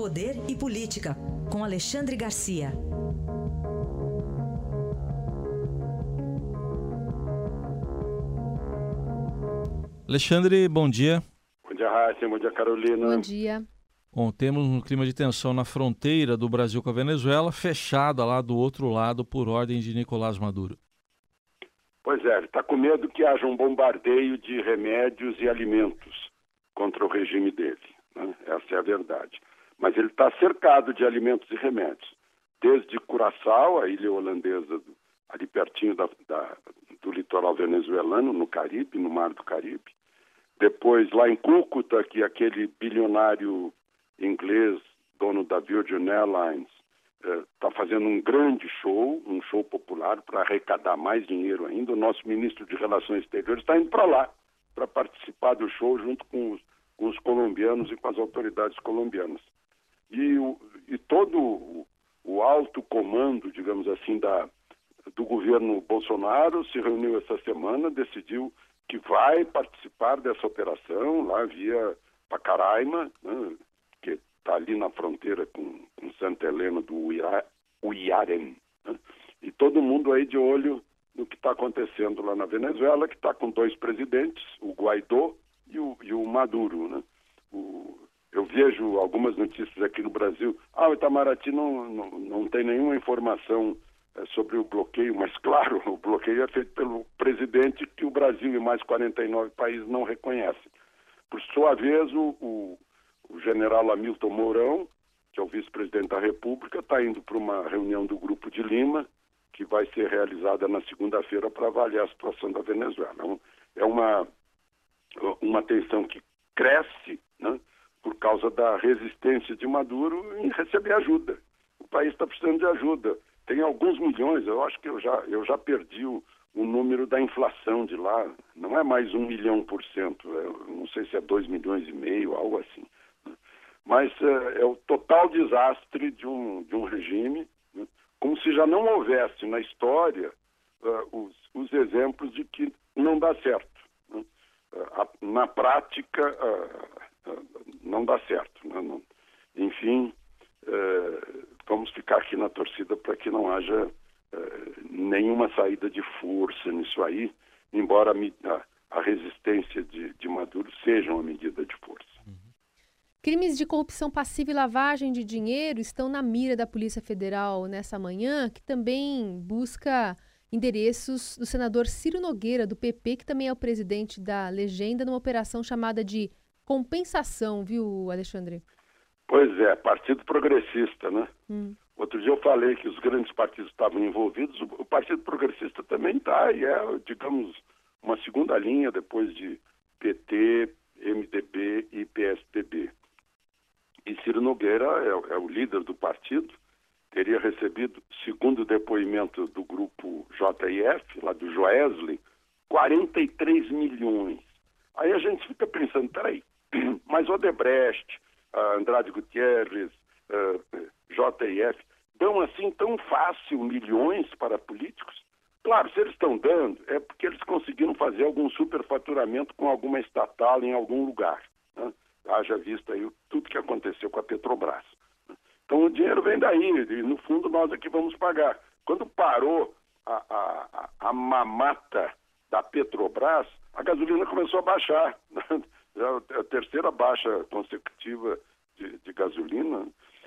Poder e Política, com Alexandre Garcia. Alexandre, bom dia. Bom dia, Raíssa. Bom dia, Carolina. Bom dia. Bom, temos um clima de tensão na fronteira do Brasil com a Venezuela, fechada lá do outro lado por ordem de Nicolás Maduro. Pois é, está com medo que haja um bombardeio de remédios e alimentos contra o regime dele. Né? Essa é a verdade. Mas ele está cercado de alimentos e remédios. Desde Curaçao, a ilha holandesa, ali pertinho da, da, do litoral venezuelano, no Caribe, no Mar do Caribe. Depois, lá em Cúcuta, que aquele bilionário inglês, dono da Virgin Airlines, está eh, fazendo um grande show, um show popular para arrecadar mais dinheiro ainda. O nosso ministro de Relações Exteriores está indo para lá para participar do show junto com os, com os, colombianos e com as autoridades colombianas. E, o, e todo o, alto comando, digamos assim, da, do governo Bolsonaro se reuniu essa semana, decidiu que vai participar dessa operação lá via Pacaraima, né, que está ali na fronteira com, com Santa Helena do Uiarem. Né? E todo mundo aí de olho no que está acontecendo lá na Venezuela, que está com dois presidentes, o Guaidó e o, e o Maduro. Né? Vejo algumas notícias aqui no Brasil. Ah, o Itamaraty não, não, não tem nenhuma informação é, sobre o bloqueio, mas claro, o bloqueio é feito pelo presidente que o Brasil e mais 49 países não reconhecem. Por sua vez, o, o, o general Hamilton Mourão, que é o vice-presidente da República, está indo para uma reunião do Grupo de Lima, que vai ser realizada na segunda-feira para avaliar a situação da Venezuela. É uma, uma tensão que cresce né, por causa da resistência de Maduro em receber ajuda. O país está precisando de ajuda. Tem alguns milhões, eu acho que eu já, eu já perdi o, o número da inflação de lá. Não é mais um milhão por cento, é, não sei se é dois milhões e meio, algo assim. Mas é, é o total desastre de um, de um regime, né? como se já não houvesse na história uh, os, os, exemplos de que não dá certo. Né? Uh, na prática, uh, não dá certo. Né? Não, enfim, vamos ficar aqui na torcida para que não haja nenhuma saída de força nisso aí, embora a, a resistência de, de Maduro seja uma medida de força. Crimes de corrupção passiva e lavagem de dinheiro estão na mira da Polícia Federal nessa manhã, que também busca endereços do senador Ciro Nogueira, do PP, que também é o presidente da legenda, numa operação chamada de compensação, viu, Alexandre? Pois é, Partido Progressista, né? Hum. Outro dia eu falei que os grandes partidos estavam envolvidos, o Partido Progressista também está, e é, digamos, uma segunda linha depois de PT, MDB e PSDB. E Ciro Nogueira é, é o líder do partido, teria recebido, segundo o depoimento do grupo JIF, lá do Joesley, 43 milhões. Aí a gente fica pensando, peraí, mas Odebrecht, Andrade Gutierrez, JIF, dão assim tão fácil milhões para políticos? Claro, se eles estão dando, é porque eles conseguiram fazer algum superfaturamento com alguma estatal em algum lugar. Né? haja vista aí tudo que aconteceu com a Petrobras. Então o dinheiro vem daí, e no fundo nós aqui vamos pagar. Quando parou a, a, a mamata da Petrobras, a gasolina começou a baixar. É a terceira baixa consecutiva de, de gasolina.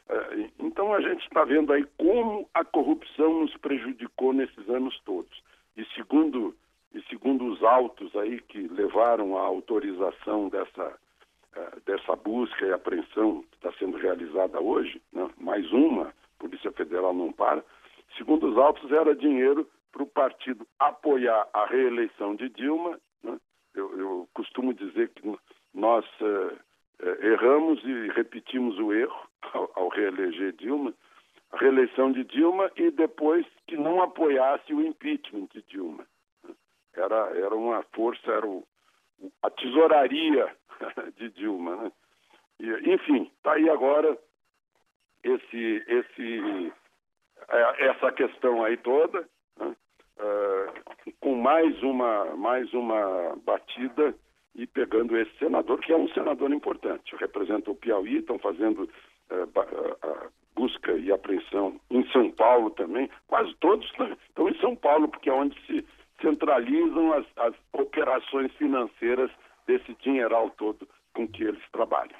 É, então a gente está vendo aí como a corrupção nos prejudicou nesses anos todos. E segundo, e segundo os autos aí que levaram à autorização dessa dessa busca e apreensão que está sendo realizada hoje, né, mais uma, Polícia Federal não para, segundo os autos, era dinheiro para o partido apoiar a reeleição de Dilma. Eu, eu, costumo dizer que nós uh, erramos e repetimos o erro ao, ao reeleger Dilma, a reeleição de Dilma e depois que não apoiasse o impeachment de Dilma. Era, era uma força, era o, a tesouraria de Dilma. Né? E, enfim, está aí agora esse, esse, é, essa questão aí toda, né? Com mais uma, mais uma batida e pegando esse senador, que é um senador importante, representa o Piauí, estão fazendo uh, busca e apreensão em São Paulo também. Quase todos estão em São Paulo, porque é onde se centralizam as, as operações financeiras desse dinheiral todo com que eles trabalham.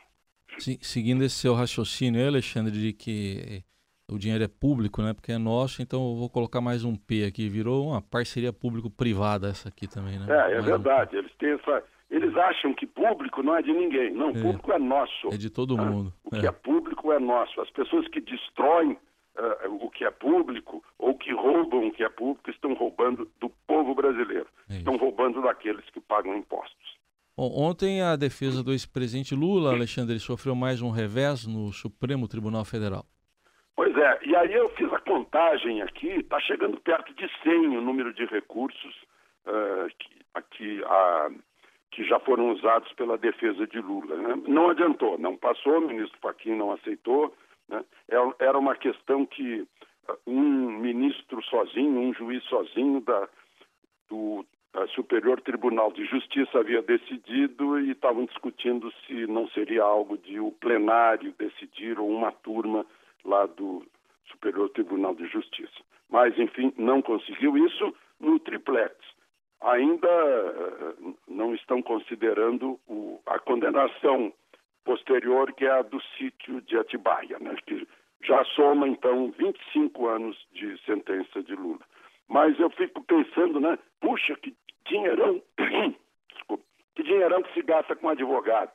Seguindo esse seu raciocínio, Alexandre, de que o dinheiro é público, né? Porque é nosso, então eu vou colocar mais um P aqui. Virou uma parceria público-privada essa aqui também, né? É, é verdade. Um... Eles têm essa. Eles acham que público não é de ninguém. Não, é. público é nosso. É de todo ah, mundo. O que é. é público é nosso. As pessoas que destroem uh, o que é público ou que roubam o que é público estão roubando do povo brasileiro. É estão roubando daqueles que pagam impostos. Bom, ontem a defesa do ex-presidente Lula, Alexandre, sofreu mais um revés no Supremo Tribunal Federal. Pois é, e aí eu fiz a contagem aqui, está chegando perto de 100 o número de recursos uh, que, aqui, que já foram usados pela defesa de Lula. Né? Não adiantou, não passou, o ministro Fachin não aceitou. Né? É, era uma questão que uh, um ministro sozinho, um juiz sozinho da, do Superior Tribunal de Justiça havia decidido e estavam discutindo se não seria algo de o plenário decidir ou uma turma lá do Superior Tribunal de Justiça. Mas, enfim, não conseguiu isso no triplex. Ainda uh, não estão considerando o, a condenação posterior, que é a do sítio de Atibaia, né, que já soma, então, 25 anos de sentença de Lula. Mas eu fico pensando, né, puxa, que dinheirão, que dinheirão que se gasta com advogado.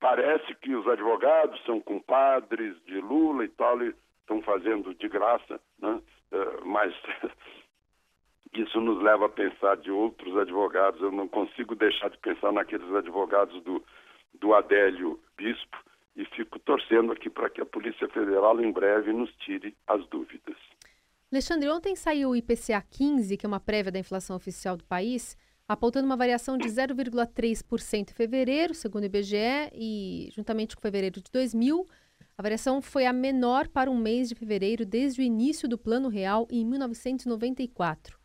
Parece que os advogados são compadres de Lula e tal, e estão fazendo de graça, né? Uh, mas isso nos leva a pensar de outros advogados. Eu não consigo deixar de pensar naqueles advogados do, do Adélio Bispo e fico torcendo aqui para que a Polícia Federal em breve nos tire as dúvidas. Alexandre, ontem saiu o IPCA 15, que é uma prévia da inflação oficial do país apontando uma variação de 0,3% em fevereiro, segundo o IBGE, e juntamente com fevereiro de 2000, a variação foi a menor para um mês de fevereiro desde o início do Plano Real em 1994.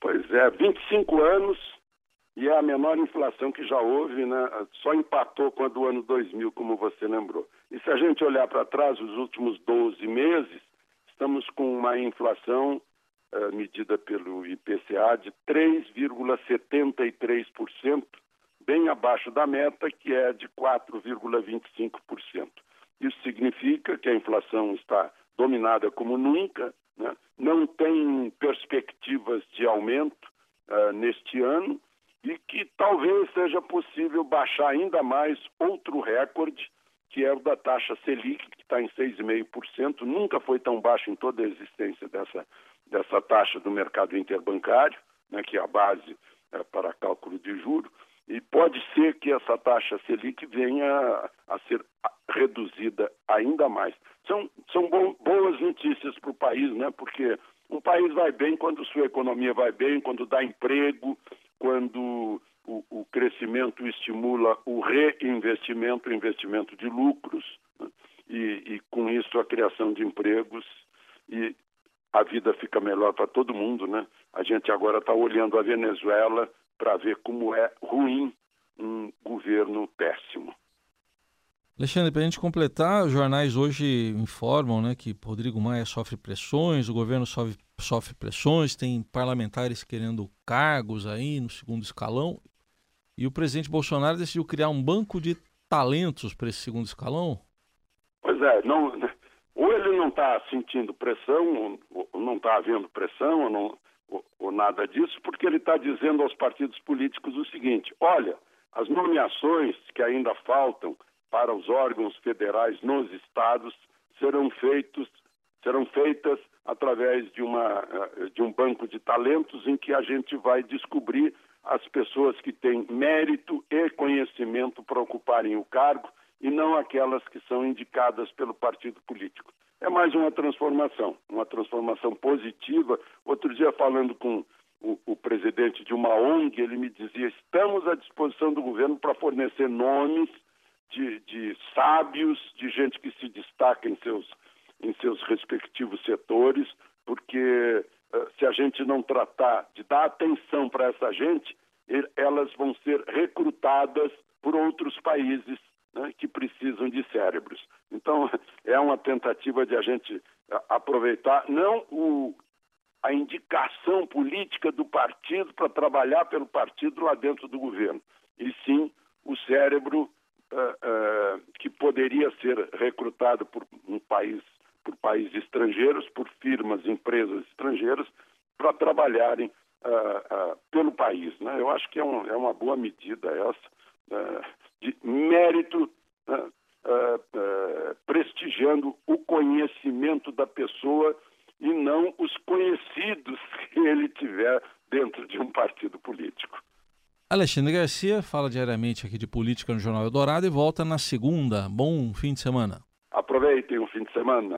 Pois é, 25 anos e é a menor inflação que já houve, né? Só empatou com a do ano 2000, como você lembrou. E se a gente olhar para trás, os últimos 12 meses, estamos com uma inflação medida pelo IPCA de 3,73%, bem abaixo da meta, que é de 4,25%. Isso significa que a inflação está dominada como nunca, né? não tem perspectivas de aumento uh, neste ano e que talvez seja possível baixar ainda mais outro recorde, que é o da taxa Selic, que está em 6,5%. Nunca foi tão baixo em toda a existência dessa dessa taxa do mercado interbancário, né, que é a base é, para cálculo de juro, e pode ser que essa taxa Selic venha a, ser reduzida ainda mais. São, são bom, boas notícias para o país, né, porque um país vai bem quando sua economia vai bem, quando dá emprego, quando o, o crescimento estimula o reinvestimento, o investimento de lucros, né, e, e com isso a criação de empregos e a vida fica melhor para todo mundo, né? A gente agora está olhando a Venezuela para ver como é ruim um governo péssimo. Alexandre, para a gente completar, os jornais hoje informam né, que Rodrigo Maia sofre pressões, o governo sofre, sofre pressões, tem parlamentares querendo cargos aí no segundo escalão. E o presidente Bolsonaro decidiu criar um banco de talentos para esse segundo escalão? Pois é, não, ou ele não está sentindo pressão, ou não está havendo pressão, ou, não, ou, nada disso, porque ele está dizendo aos partidos políticos o seguinte: olha, as nomeações que ainda faltam para os órgãos federais nos estados serão feitos serão feitas através de, uma, eh, de um banco de talentos em que a gente vai descobrir as pessoas que têm mérito e conhecimento para ocuparem o cargo e não aquelas que são indicadas pelo partido político. É mais uma transformação, uma transformação positiva. Outro dia, falando com o, o presidente de uma ONG, ele me dizia: estamos à disposição do governo para fornecer nomes de, de sábios, de gente que se destaca em seus, em seus respectivos setores, porque uh, se a gente não tratar de dar atenção para essa gente, elas vão ser recrutadas por outros países né, que precisam de cérebros. Então, é uma tentativa de a gente aproveitar não o, a indicação política do partido para trabalhar pelo partido lá dentro do governo, e sim o cérebro uh, uh, que poderia ser recrutado por um país, por países estrangeiros, por firmas, empresas estrangeiras, para trabalharem uh, pelo país. Né? Eu acho que é, um, é uma boa medida essa de mérito né? prestigiando o conhecimento da pessoa e não os conhecidos que ele tiver dentro de um partido político. Alexandre Garcia fala diariamente aqui de política no Jornal Eldorado e volta na segunda. Bom fim de semana. Aproveitem o fim de semana.